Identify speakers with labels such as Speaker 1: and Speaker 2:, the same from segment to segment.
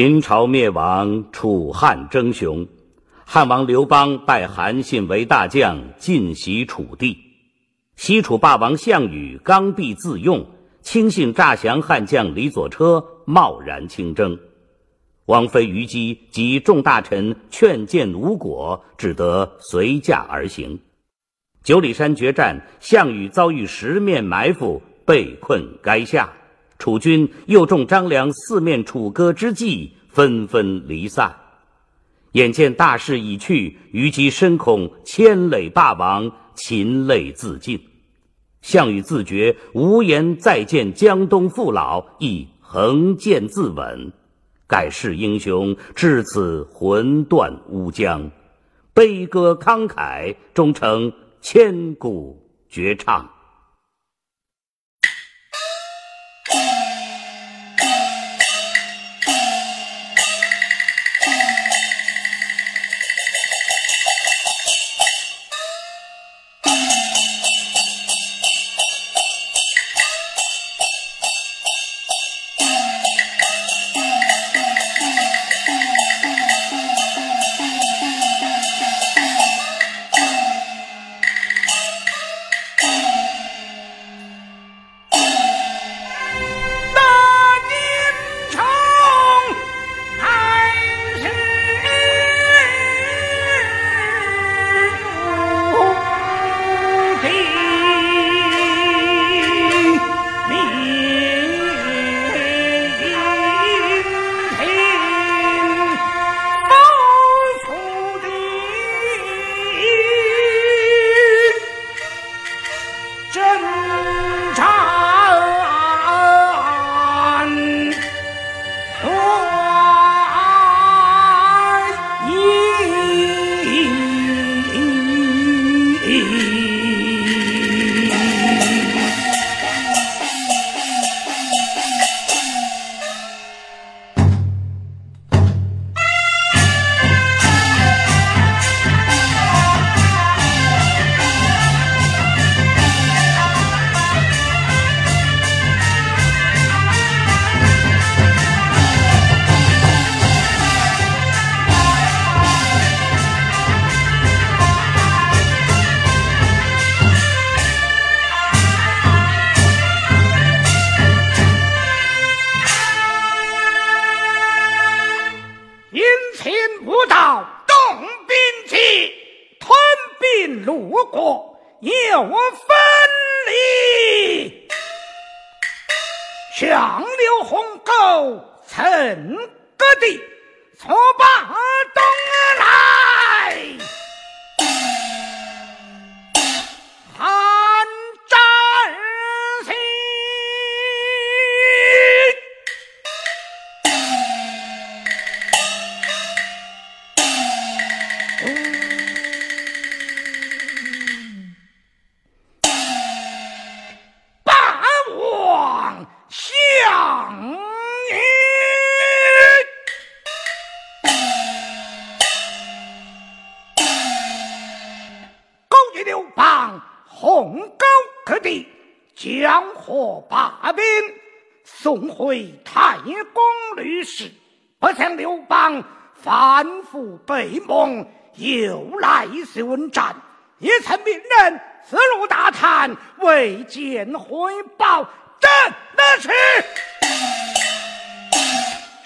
Speaker 1: 秦朝灭亡，楚汉争雄。汉王刘邦拜韩信为大将，进袭楚地。西楚霸王项羽刚愎自用，轻信诈降汉将李左车，贸然亲征。王妃虞姬及众大臣劝谏无果，只得随驾而行。九里山决战，项羽遭遇十面埋伏，被困垓下。楚军又中张良四面楚歌之计，纷纷离散。眼见大势已去，虞姬深恐牵累霸王，噙泪自尽。项羽自觉无颜再见江东父老，亦横剑自刎。盖世英雄至此魂断乌江，悲歌慷慨，终成千古绝唱。
Speaker 2: 送回太公吕氏，不想刘邦反复被蒙，又来问战，也曾命人四路大探，未见回报，真的是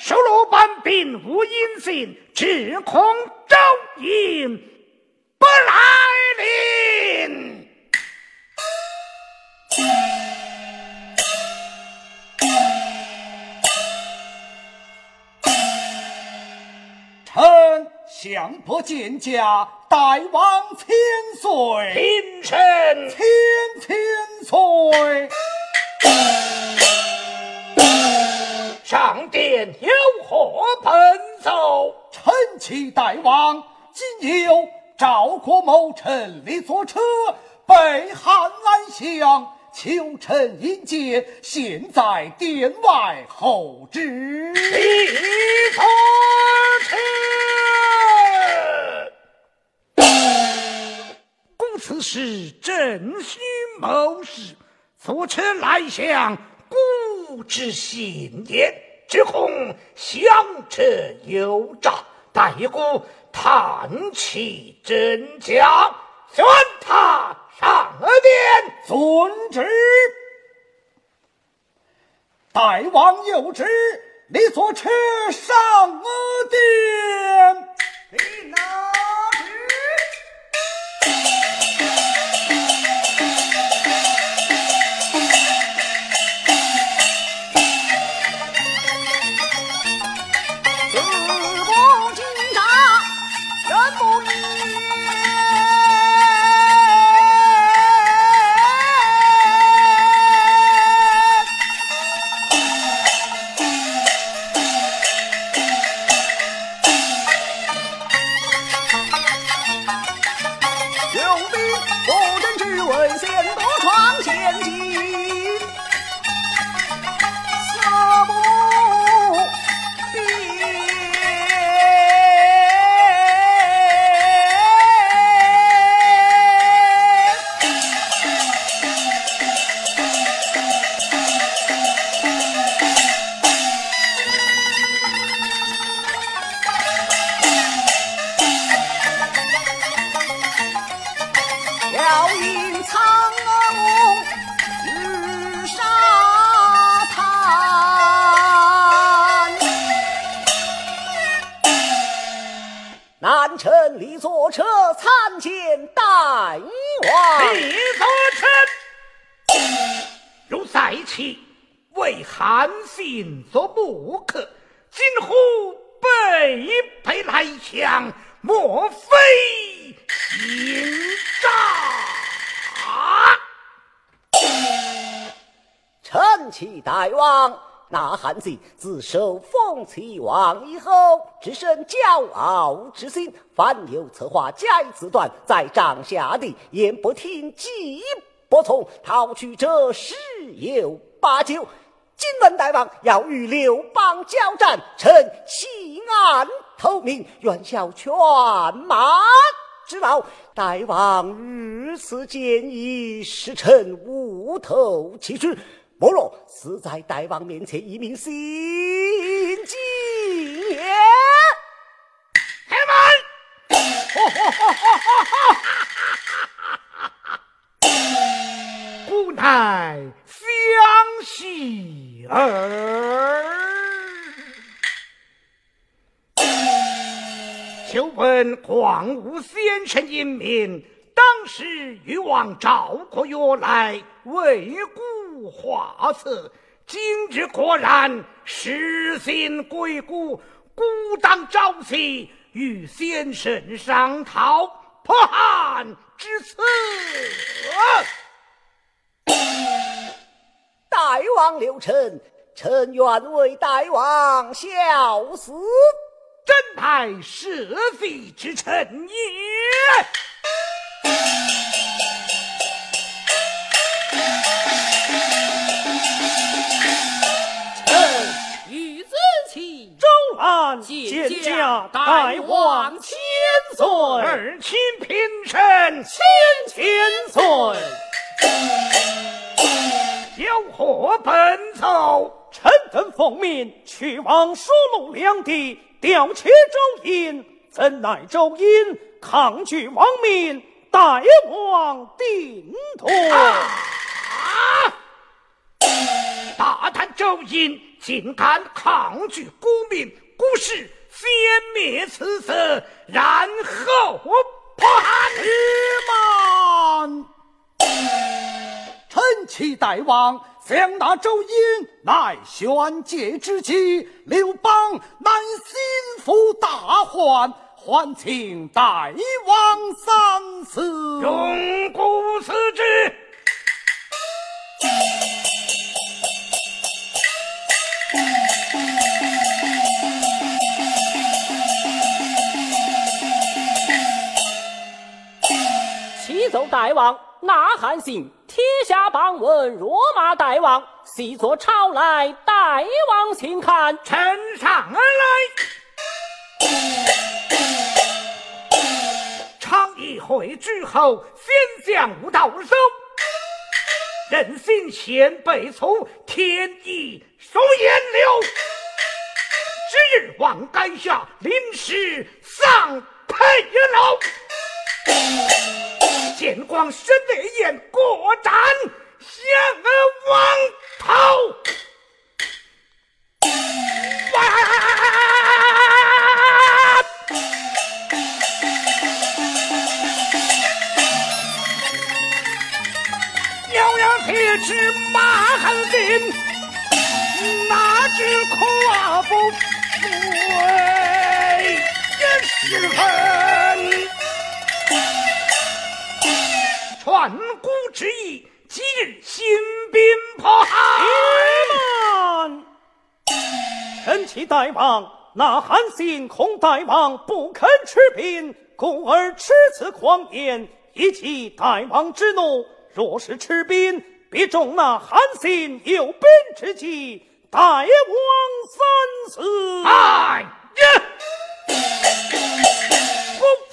Speaker 2: 收罗班兵无音信，只恐周营不来临。
Speaker 3: 臣相伯见驾，大王千岁，
Speaker 2: 平身
Speaker 3: 千千岁。
Speaker 2: 上殿有何奔奏？
Speaker 3: 臣启大王，今有赵国谋臣李左车被汉来降。求臣引荐，现在殿外候旨。
Speaker 2: 李左车，此事正须谋士，左车来相，孤之信也。只恐相者有诈，待孤探其真假，宣他上殿。
Speaker 3: 遵旨。大王有旨，你坐车上殿。
Speaker 2: 你
Speaker 4: 王以后，只生骄傲之心，凡有策划假以自断，在帐下的言不听，计不从，逃去者十有八九。今闻大王要与刘邦交战，臣弃暗投明，愿效犬马之劳。大王如此建议，使臣无头其去。莫若死在大王面前，一名心机。
Speaker 2: 开门！古乃相喜儿。求问广武先生英名，当时欲望赵国约来为故。画策，今日果然失信归故，孤当朝夕与先生商讨破汉之策。
Speaker 4: 大王留臣，臣愿为大王效死。
Speaker 2: 真乃社稷之臣也。
Speaker 3: 见驾大王千岁，
Speaker 2: 儿亲平身
Speaker 3: 千千岁。
Speaker 2: 有何奔走？
Speaker 3: 臣等奉命去往蜀鲁两地调遣周殷，怎奈周殷抗拒王命，大王定夺。
Speaker 2: 周殷竟敢抗拒国民！不是先灭此色，然后破汉。
Speaker 3: 慢，臣启大王，想那周殷乃玄界之机，刘邦乃心腹大患，还请大王三思。
Speaker 2: 永固此之。
Speaker 5: 奏大王，呐喊信天下榜文，若骂大王，细作抄来，大王请看。
Speaker 2: 呈上而来。唱一回之后，先将无道手，任心先辈粗，天意收颜流。日望垓下临时丧配楼。见光神烈焰过斩向王头。遥遥铁齿马汉林，哪知夸不遂。传古之意，今日新兵破汉。
Speaker 6: 臣启大王，那韩信恐大王不肯吃兵，故而持此狂言，以激大王之怒。若是吃兵，必中那韩信有兵之计，大王三思。
Speaker 2: 哎呀！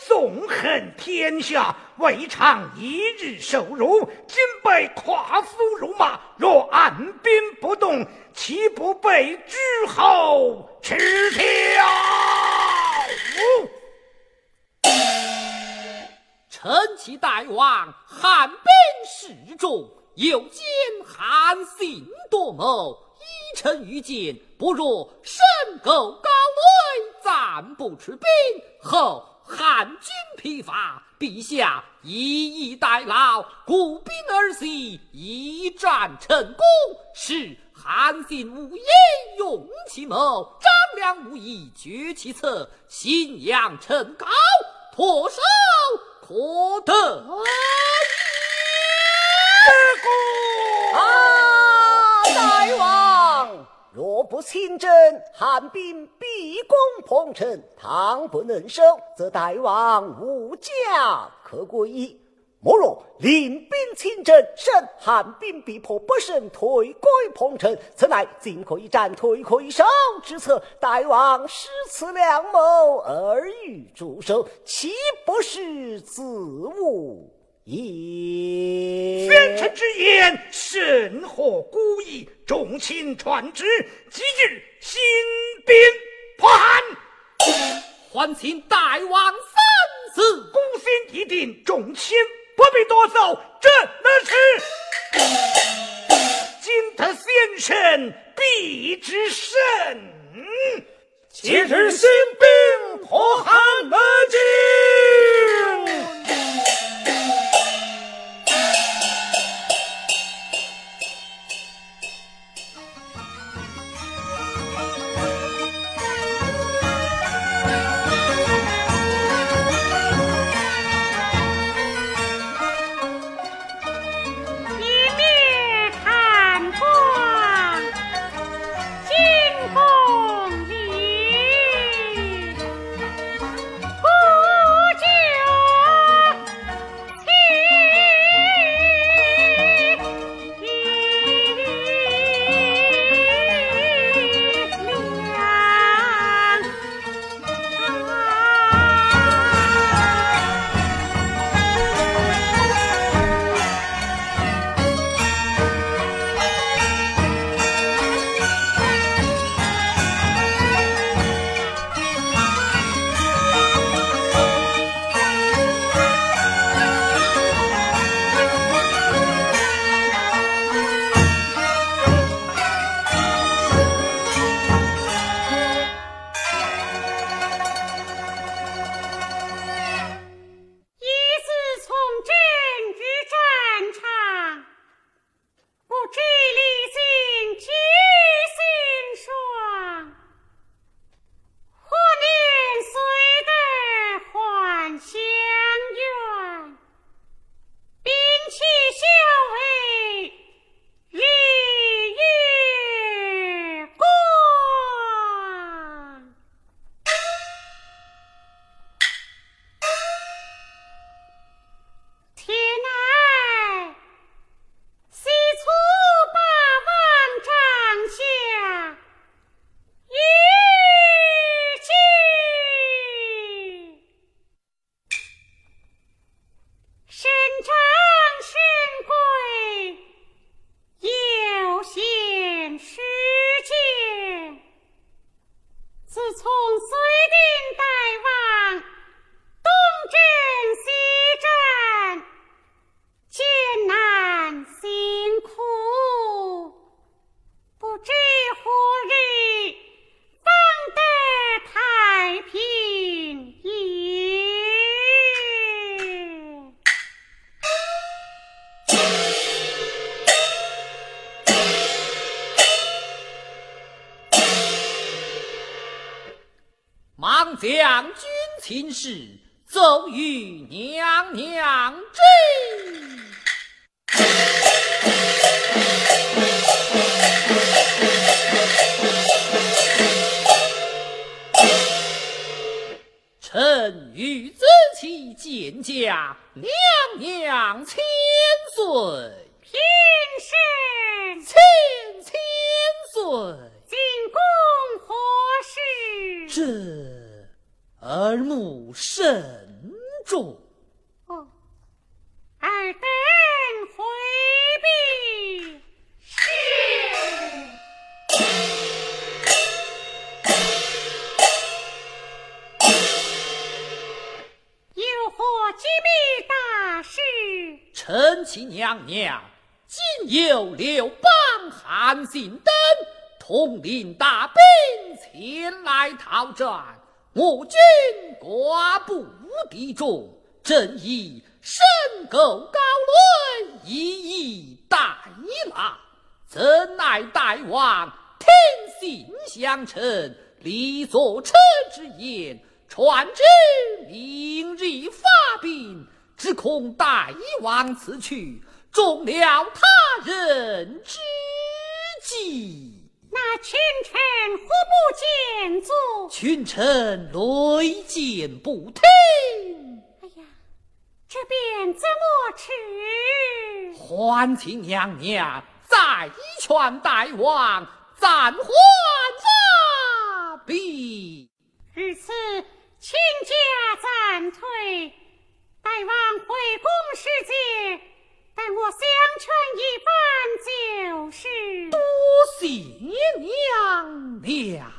Speaker 2: 纵横天下，未尝一日受辱，今被夸父辱骂，若按兵不动，岂不被诸侯吃掉？
Speaker 5: 臣启大王，汉兵势众，又见韩信多谋，依臣愚见，不如深沟高垒，暂不出兵，后汉军疲乏，陛下以逸待劳，鼓兵而袭，一战成功，使韩信无言用其谋，张良无义决其策，信阳成高，破手。可得
Speaker 4: 啊！大王，不亲征，汉兵必攻彭城，倘不能守，则大王无家可归。莫若领兵亲征，胜汉兵必破不胜，退归彭城，此乃进可以战，退可以守之策。大王失此良谋，而欲驻守，岂不是自误也？
Speaker 2: 先臣之言甚合古意，众卿传旨，即日兴兵破汉，
Speaker 5: 还请大王三思。
Speaker 2: 孤心已定，众卿。不必多奏，这那是金德先生必之胜。
Speaker 6: 今日兴兵破汉而进。
Speaker 5: 众，正以深沟高论，一一待拿。怎奈大王听信相称，立作车之言，传旨明日发兵。只恐大王此去，中了他人之计。
Speaker 7: 那群臣何不见奏？
Speaker 5: 群臣累谏不听。
Speaker 7: 哎呀，这便怎么吃？
Speaker 5: 还请娘娘再劝大王暂缓发兵。
Speaker 7: 如此，请假暂退。大王回宫时节，待我相劝一番就是。
Speaker 5: 多谢娘娘。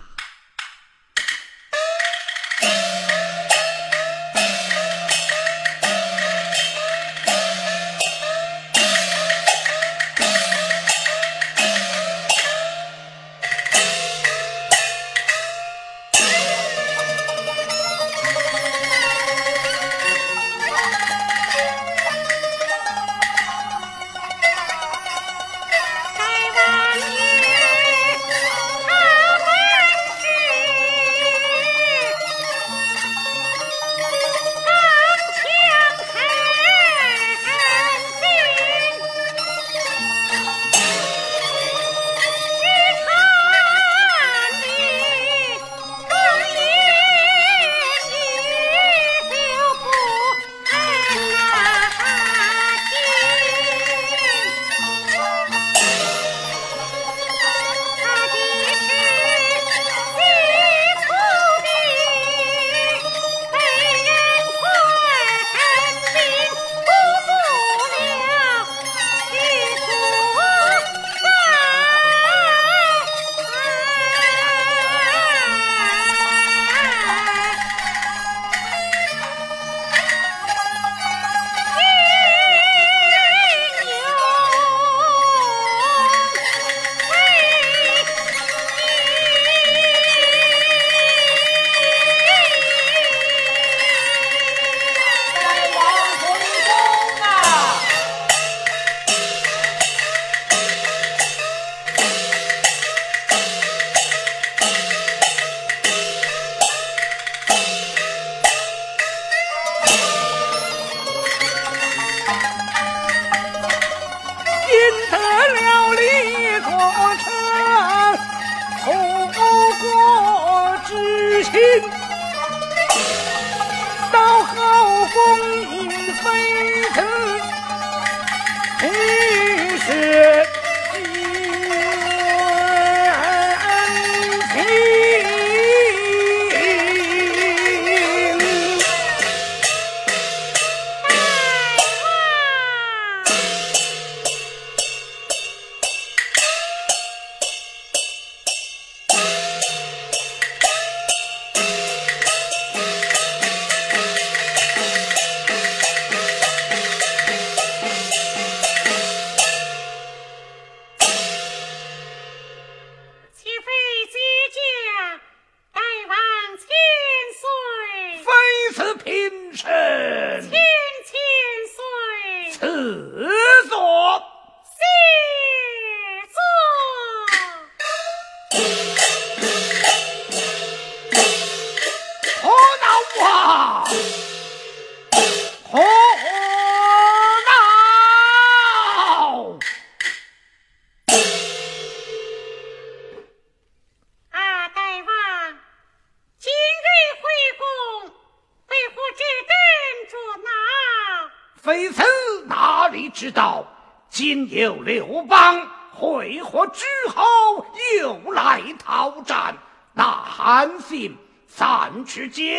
Speaker 2: 吃鸡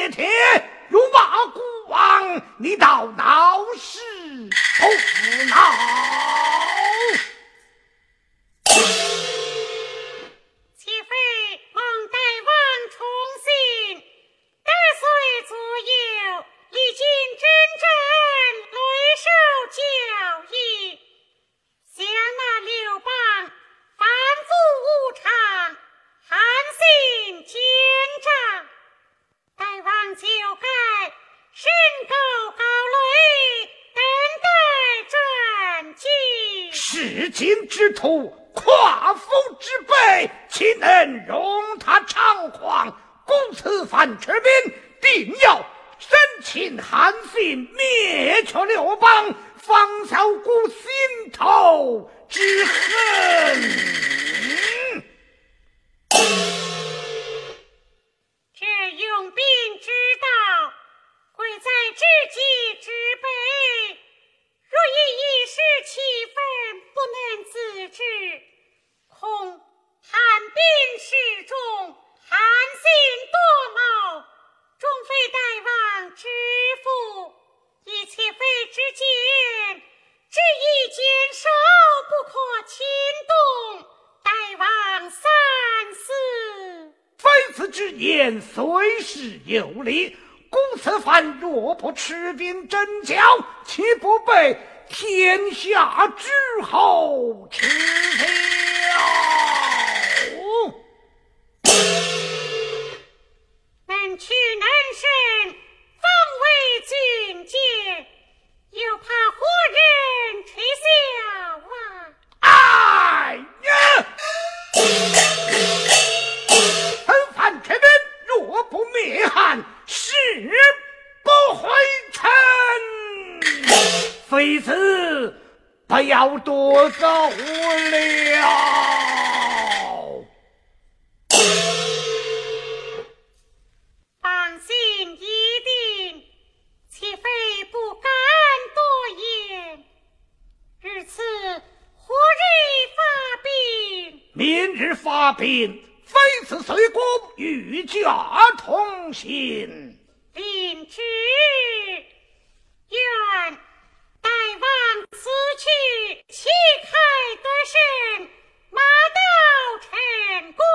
Speaker 2: 要多走了，
Speaker 7: 放心，一定，岂非不敢多言？日此何日发兵？
Speaker 2: 明日发兵，非此随公与驾同行。
Speaker 7: 领旨，愿。此去，旗开得胜，马到成功。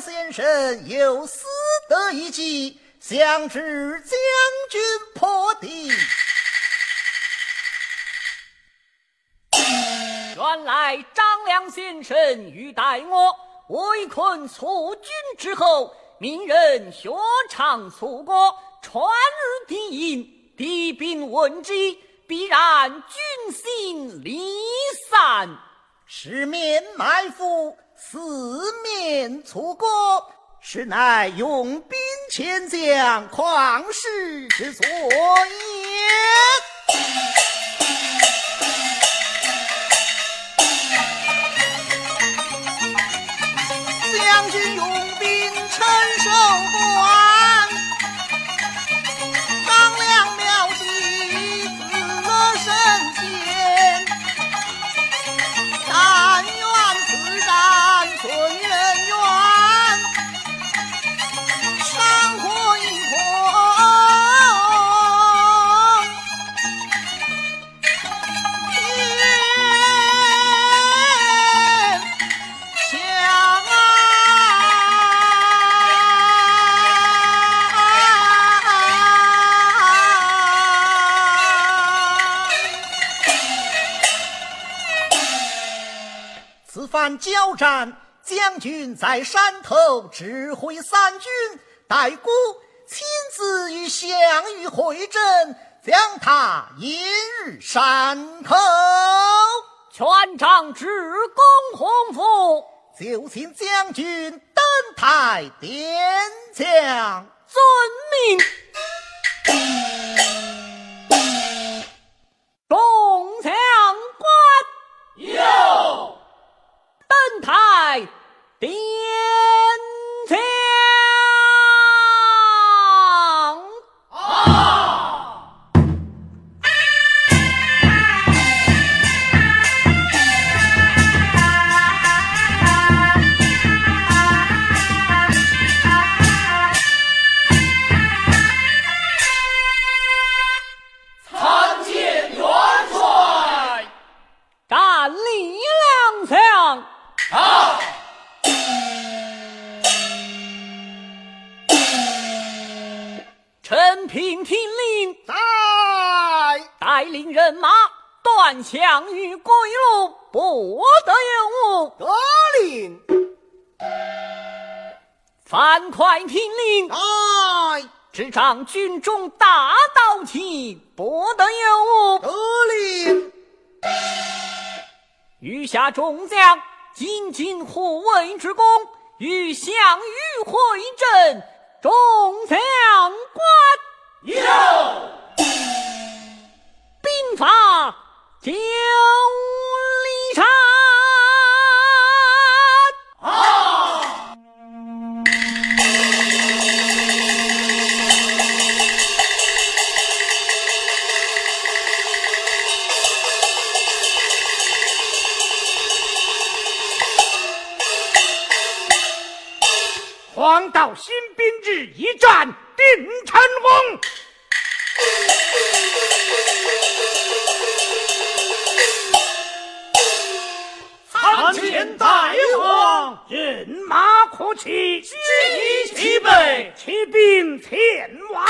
Speaker 4: 先生有私得一计，想知将军破敌。
Speaker 5: 原来张良先生欲待我围困楚军之后，命人学唱楚歌，传入敌营，敌兵闻之，必然军心离散，
Speaker 4: 十面埋伏，四面楚歌实乃用兵千将旷世之作也。将军用兵承受不战，将军在山头指挥三军，待孤亲自与项羽会阵，将他引入山头。
Speaker 5: 全仗职公洪福，
Speaker 4: 就请将军登台点将，
Speaker 5: 遵命。登台点领人马断项羽归路，不得有误。
Speaker 4: 得令。
Speaker 5: 樊哙听令，
Speaker 4: 哎
Speaker 5: 执掌军中大刀旗，不得有误。
Speaker 4: 得令。
Speaker 5: 余下众将。紧紧护卫之功，与项羽会阵，众将官
Speaker 2: 有
Speaker 5: 兵法九里山。
Speaker 2: 黄道新兵日一战定成功。
Speaker 6: 参见大王，
Speaker 2: 人马可齐，
Speaker 6: 举义齐备，
Speaker 2: 骑兵前往。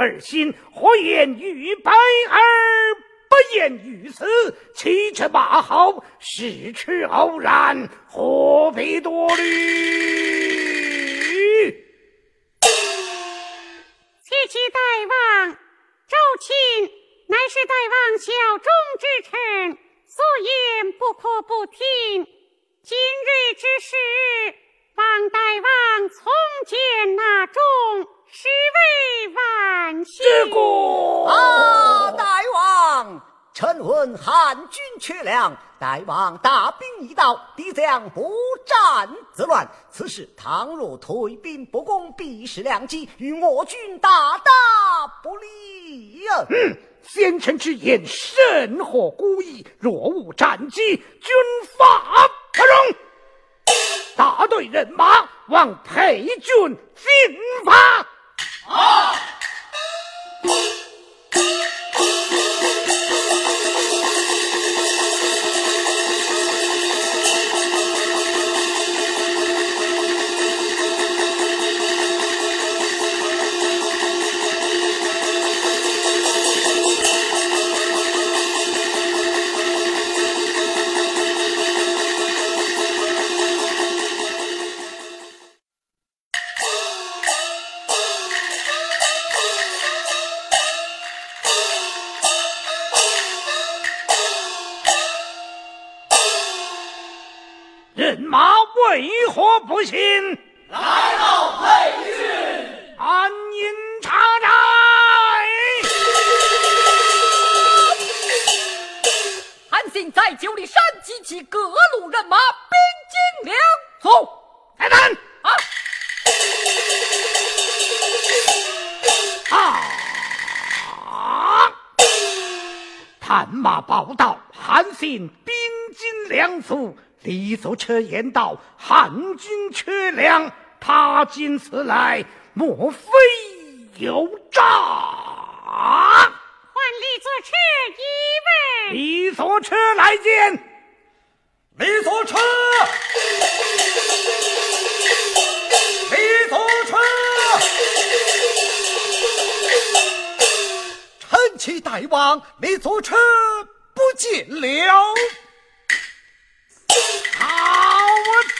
Speaker 2: 而心。何言于白而不言于死？骑车马后，事出偶然，何必多虑？
Speaker 7: 谢其大王，周钦乃是大王效忠之臣，所言不可不听。今日之事，望大王从谏纳忠，实为万幸。
Speaker 2: 这个
Speaker 4: 啊，大王，臣闻汉军缺粮，大王大兵已到，敌将不战自乱。此时倘若退兵不攻，必是良机，与我军大大不利呀、嗯
Speaker 2: 先臣之言甚合古意，若无战机，军法不容。大队人马望陪军进发。人车言道：汉军缺粮，他今此来，莫非有诈？
Speaker 7: 换李左车一问，
Speaker 2: 李左车来见。
Speaker 3: 李左车，李左车，臣启大王，李左车不见了。
Speaker 2: 好子，左车此来心坚巧。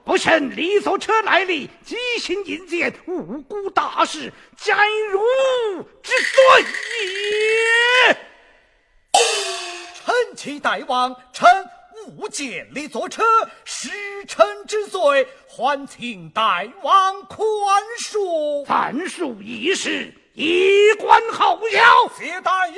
Speaker 2: 不审李所车来历，急行引荐，无辜大事，斩汝之罪也。
Speaker 3: 臣启大王，臣。误见李左车，失臣之罪，还请大王宽恕。
Speaker 2: 凡恕一事，以观后效。
Speaker 3: 谢大王。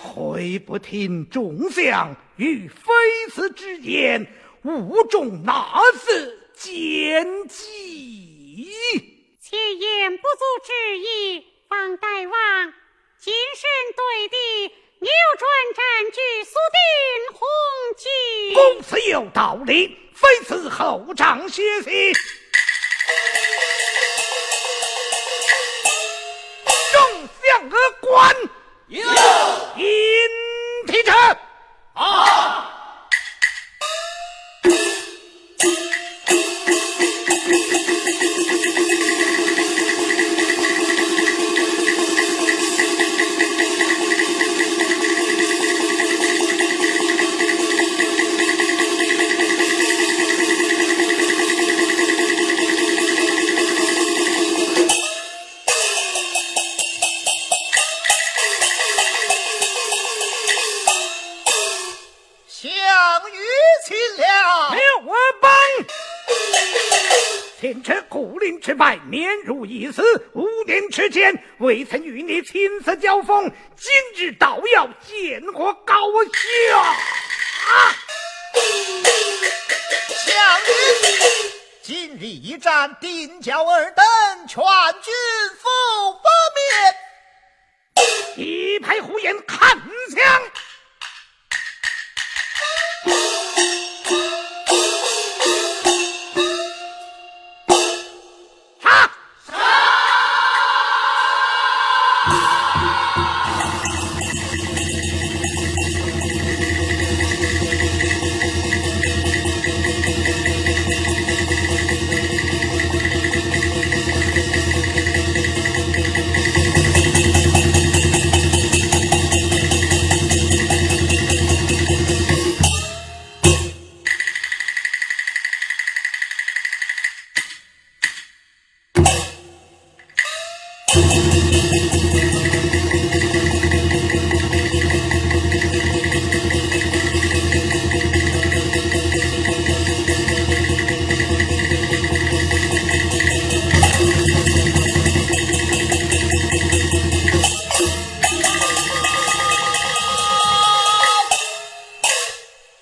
Speaker 2: 回不听众将与妃子之言，误中哪次奸计？
Speaker 7: 且言不足之意，方大王。谨慎对敌，扭转战局，速定红旗。
Speaker 2: 公子有道理，妃子后长歇息。未曾与你亲自交锋，今日倒要见我高下。
Speaker 3: 将军，今日一战，定叫尔等全军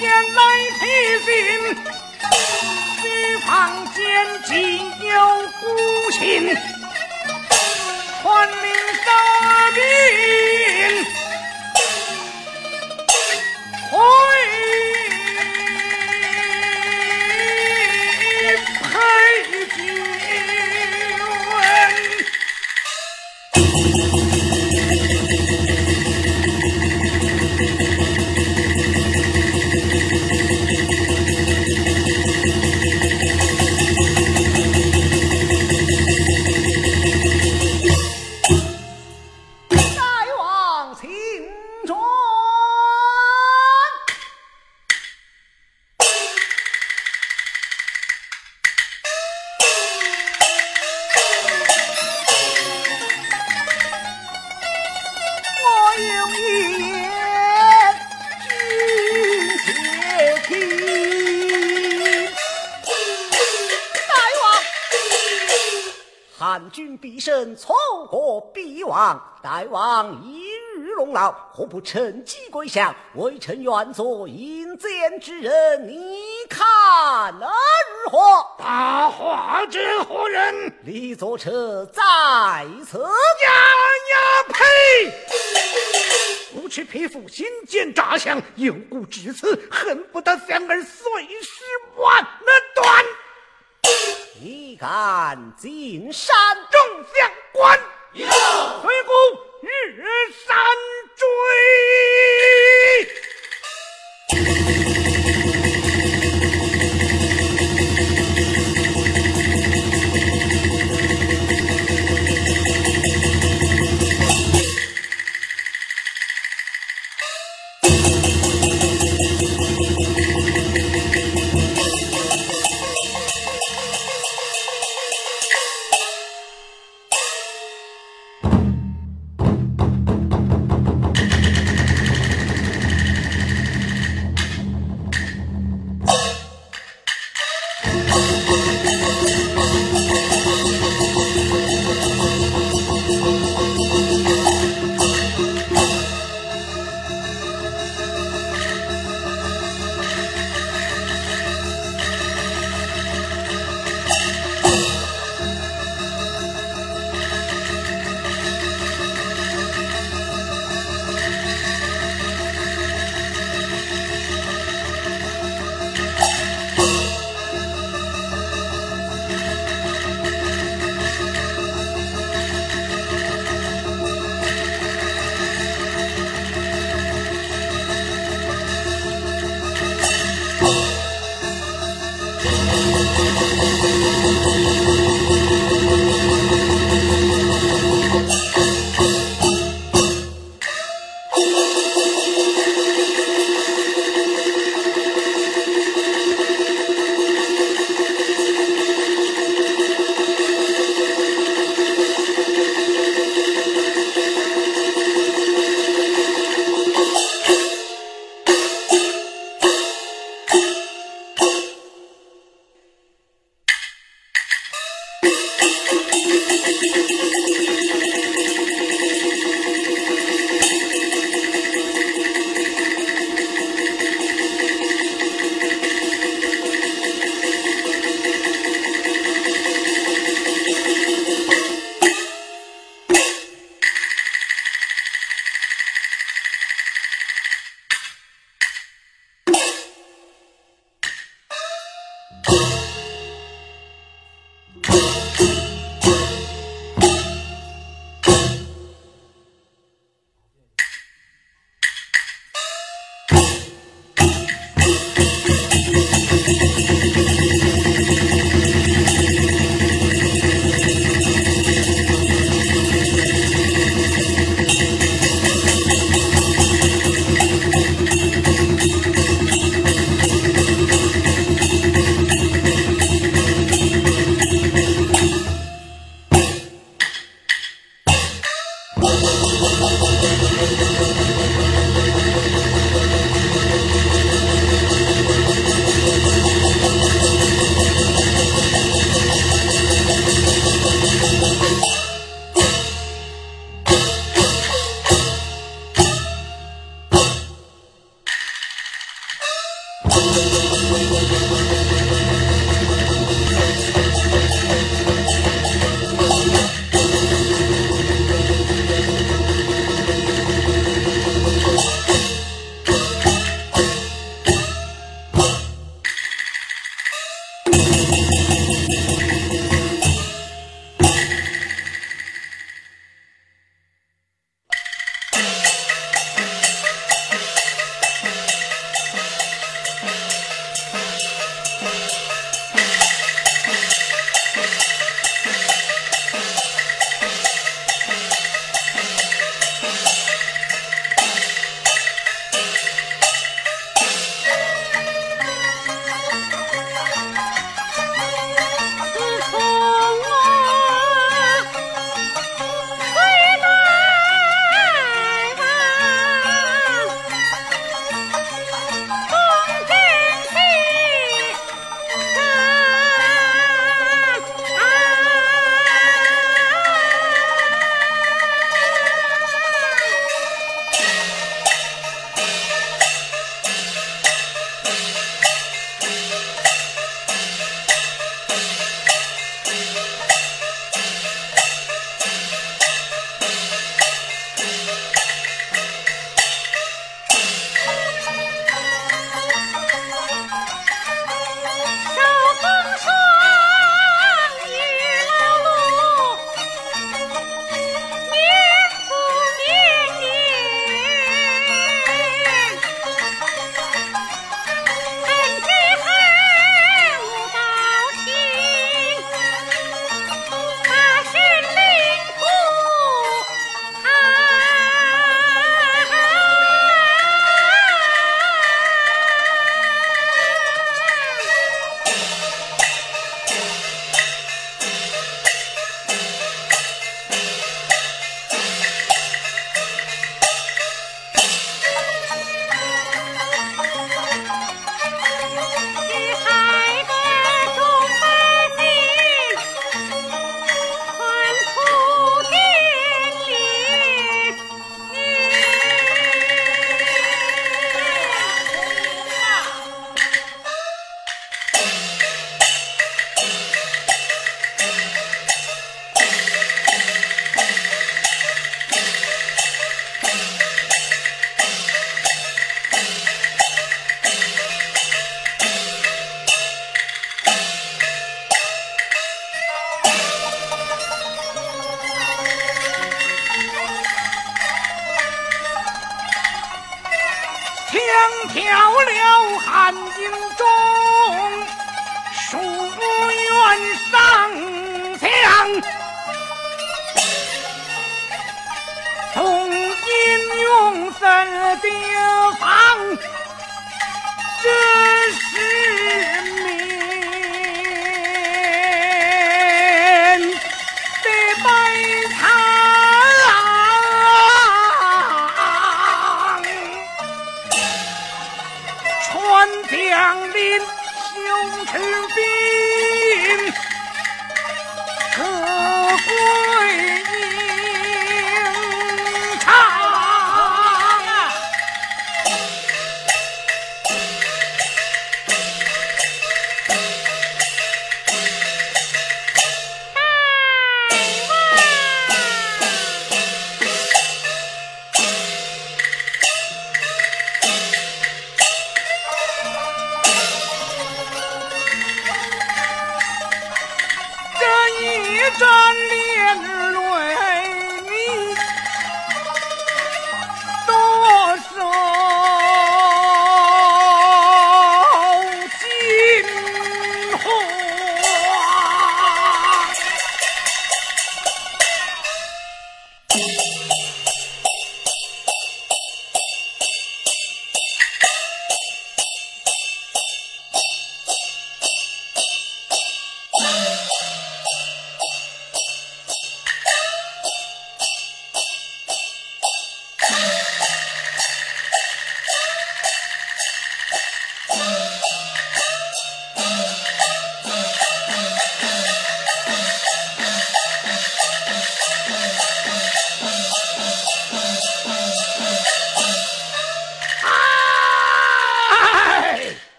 Speaker 2: 伯一年来提信，须防奸计有孤心。还命大兵
Speaker 4: 何不趁机归降？微臣愿做引荐之人，你看那如何？
Speaker 2: 大话之何人？
Speaker 4: 李左车在此。
Speaker 2: 呀呀呸！无耻匹夫，心奸诈降，有故至此，恨不得将儿碎尸万段。
Speaker 4: 你敢进山？
Speaker 2: 众将官，有随公日山追。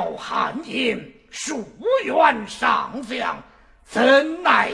Speaker 2: 强挑汉营，数员上将，怎奈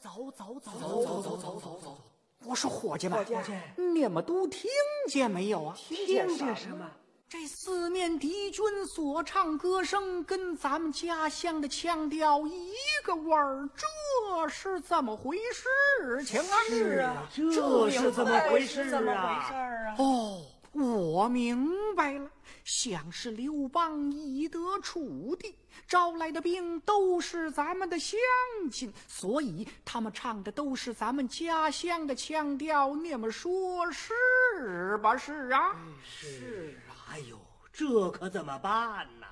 Speaker 8: 走走走走
Speaker 9: 走走走走走走。我说伙计们，伙计你们都听见没有啊？
Speaker 10: 听见什么？
Speaker 9: 这四面敌军所唱歌声，跟咱们家乡的腔调一个味儿，这是怎么回事情啊？
Speaker 10: 是啊，
Speaker 9: 这
Speaker 10: 是
Speaker 9: 怎么？回事啊？哦，我明白了，像是刘邦以德楚地，招来的兵都是咱们的乡亲，所以他们唱的都是咱们家乡的腔调。你们说是吧？是啊。
Speaker 10: 是啊。哎呦，这可怎么办呢？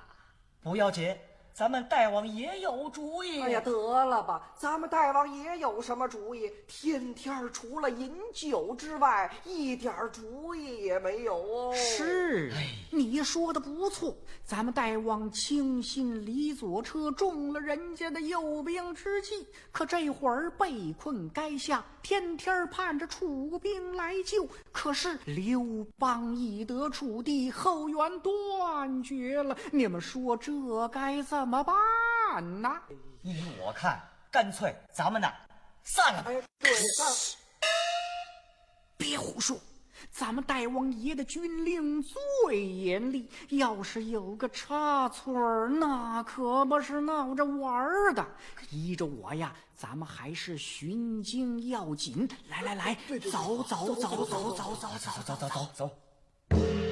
Speaker 7: 不要紧，咱们大王也有主意。
Speaker 10: 哎呀，得了吧，咱们大王也有什么主意？天天除了饮酒之外，一点主意也没有哦。
Speaker 9: 是，你说的不错。咱们大王轻信李左车，中了人家的诱兵之计，可这会儿被困垓下，天天盼着楚兵来救。可是刘邦已得楚地，后援断绝了。你们说这该怎么办呢？
Speaker 7: 依我看，干脆咱们呢散了。
Speaker 10: 哎，对，散。
Speaker 9: 别胡说。咱们大王爷的军令最严厉，要是有个差错儿，那可不是闹着玩儿的。依着我呀，咱们还是巡经要紧。来来来，走走走走走走走
Speaker 7: 走走走走。时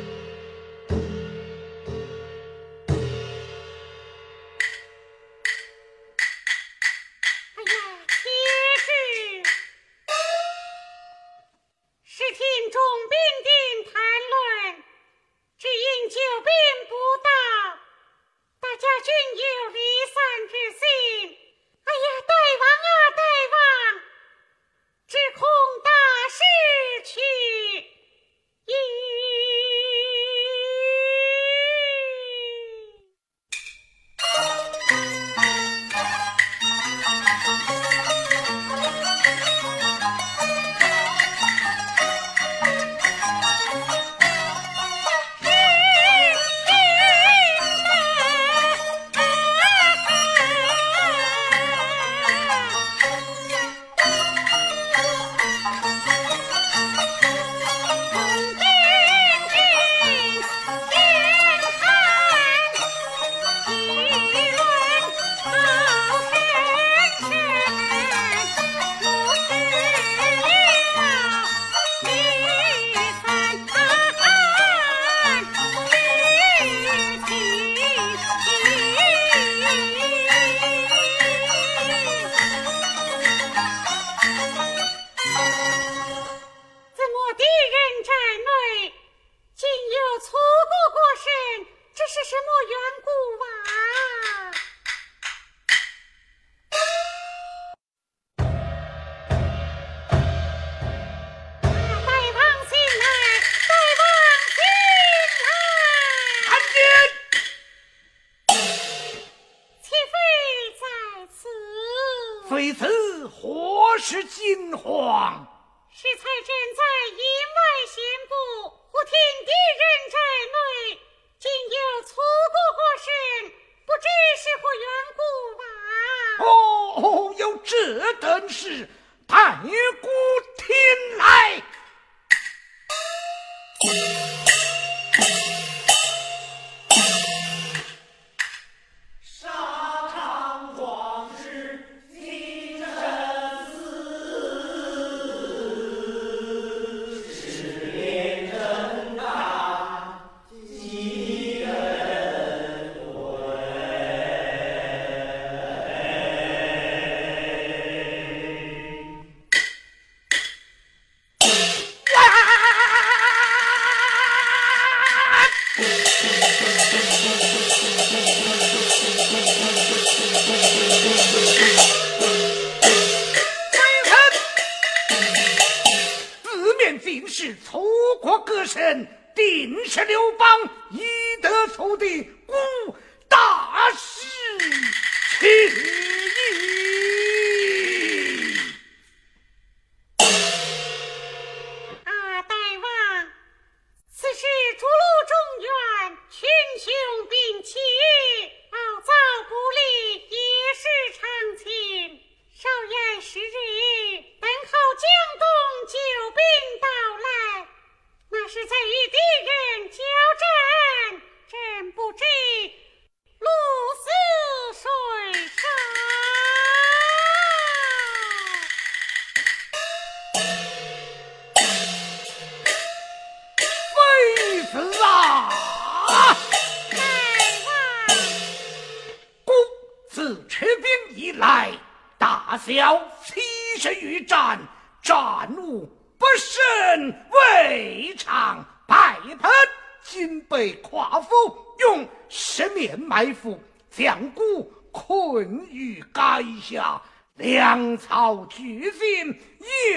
Speaker 2: 面埋伏，将孤困于垓下，粮草俱尽，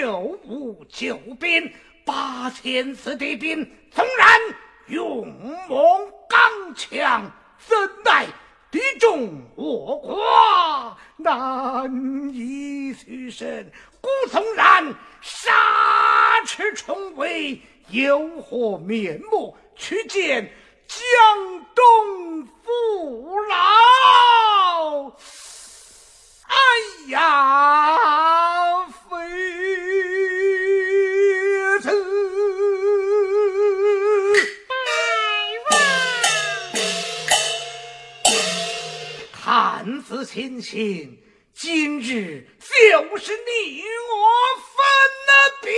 Speaker 2: 又无救兵。八千子弟兵纵然勇猛刚强，怎奈敌众我寡，难以取胜。故纵然杀翅重围，有何面目去见江东父老？哎呀，妃子！看此情，今日就是你我分了别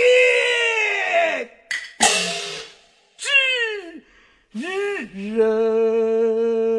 Speaker 2: 女人。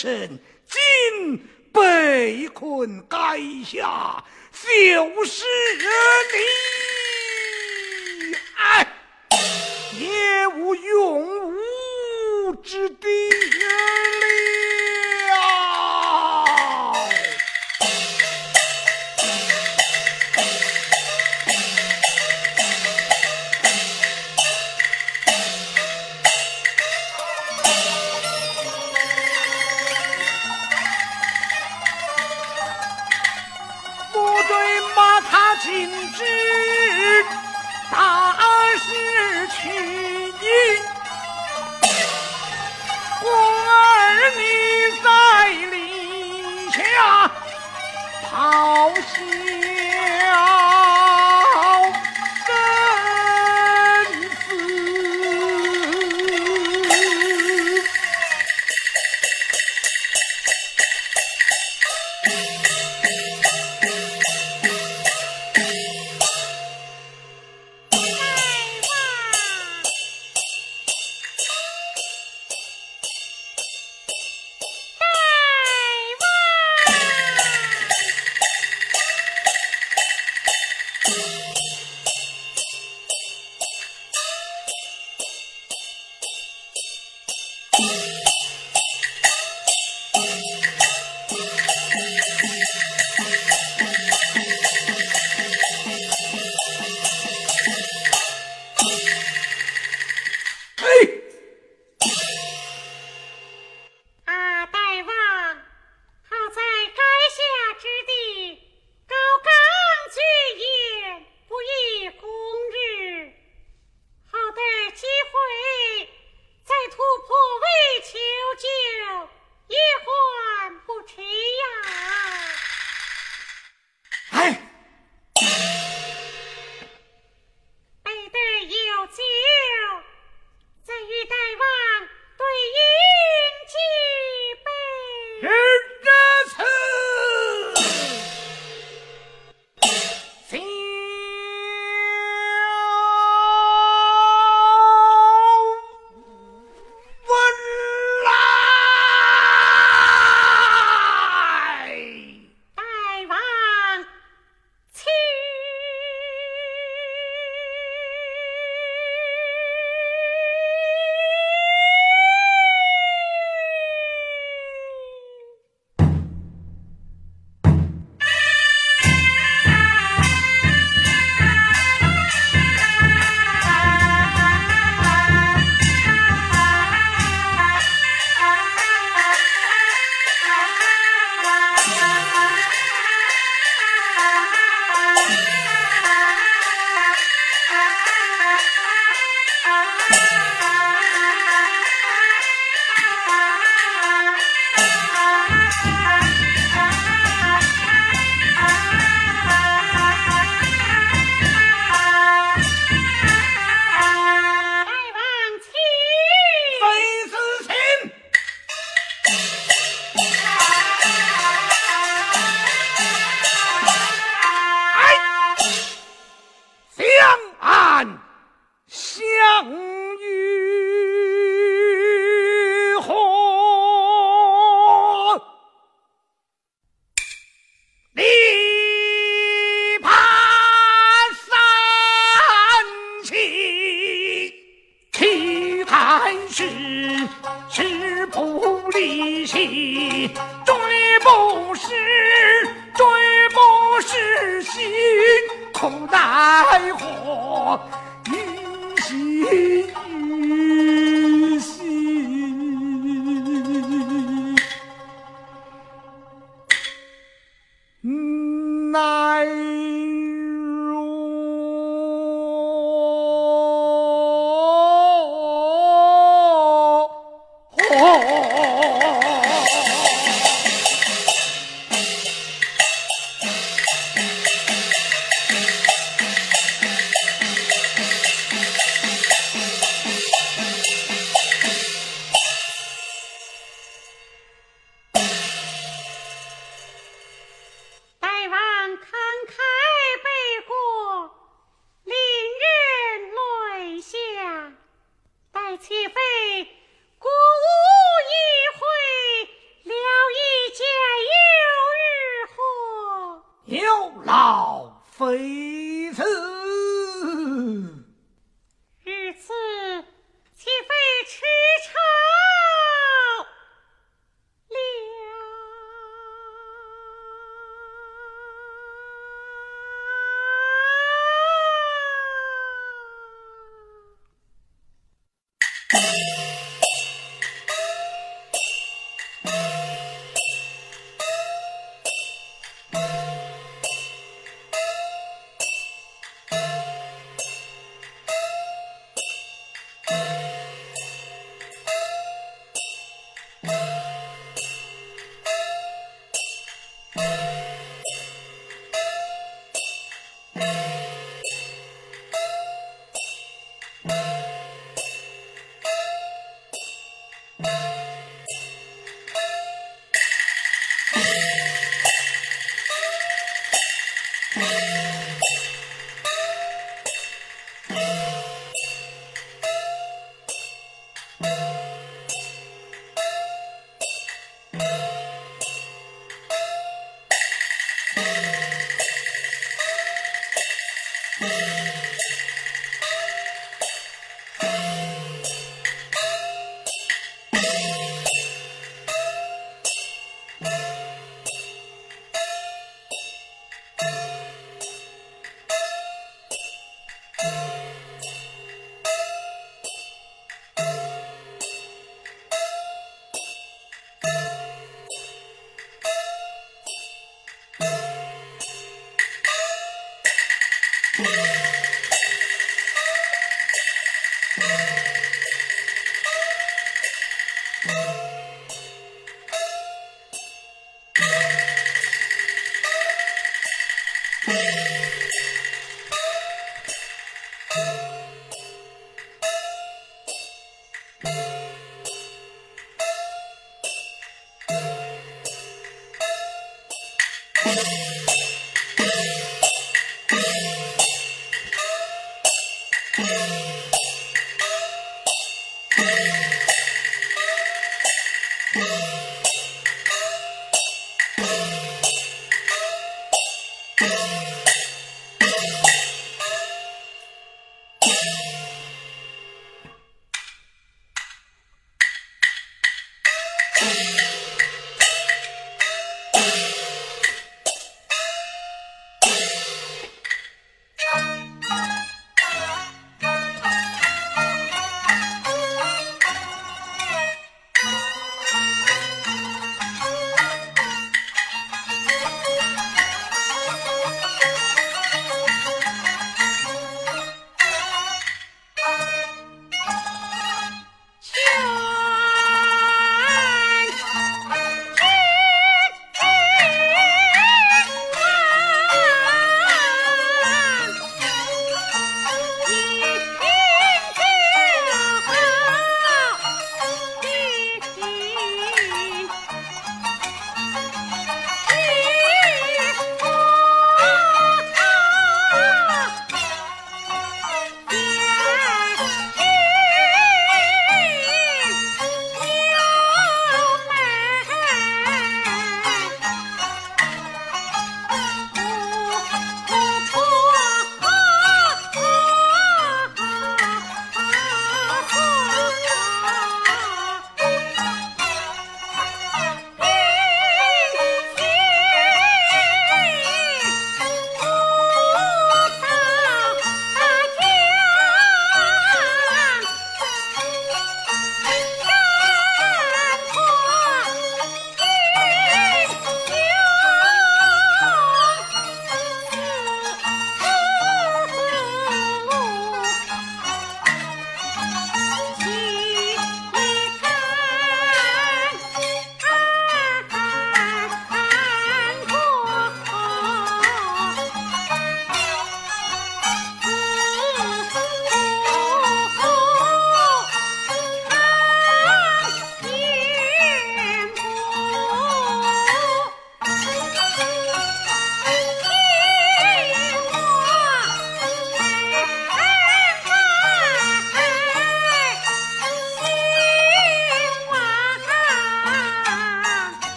Speaker 2: 身，今被困垓下，就是你！哎。也无永无之地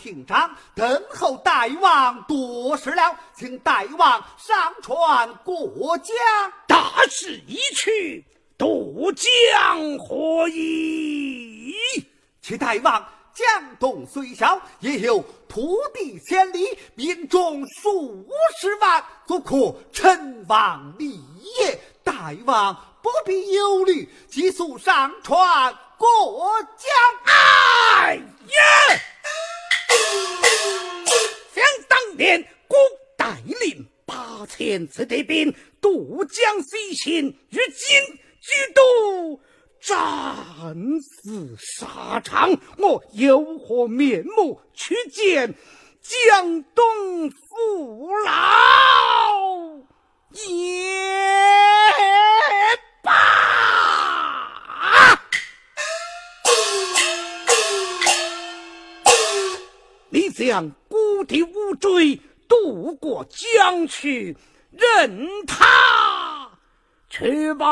Speaker 11: 武将廷章，等候大王多时了，请大王上船过江。
Speaker 2: 大势已去，渡江何意？
Speaker 11: 其大王江东虽小，也有土地千里，民众数十万，足可称王立业。大王不必忧虑，急速上船过江。
Speaker 2: 哎呀！年，古带领八千子弟兵渡江西行，如今居都战死沙场，我有何面目去见江东父老？也罢。你将无敌无追渡过江去，任他去吧。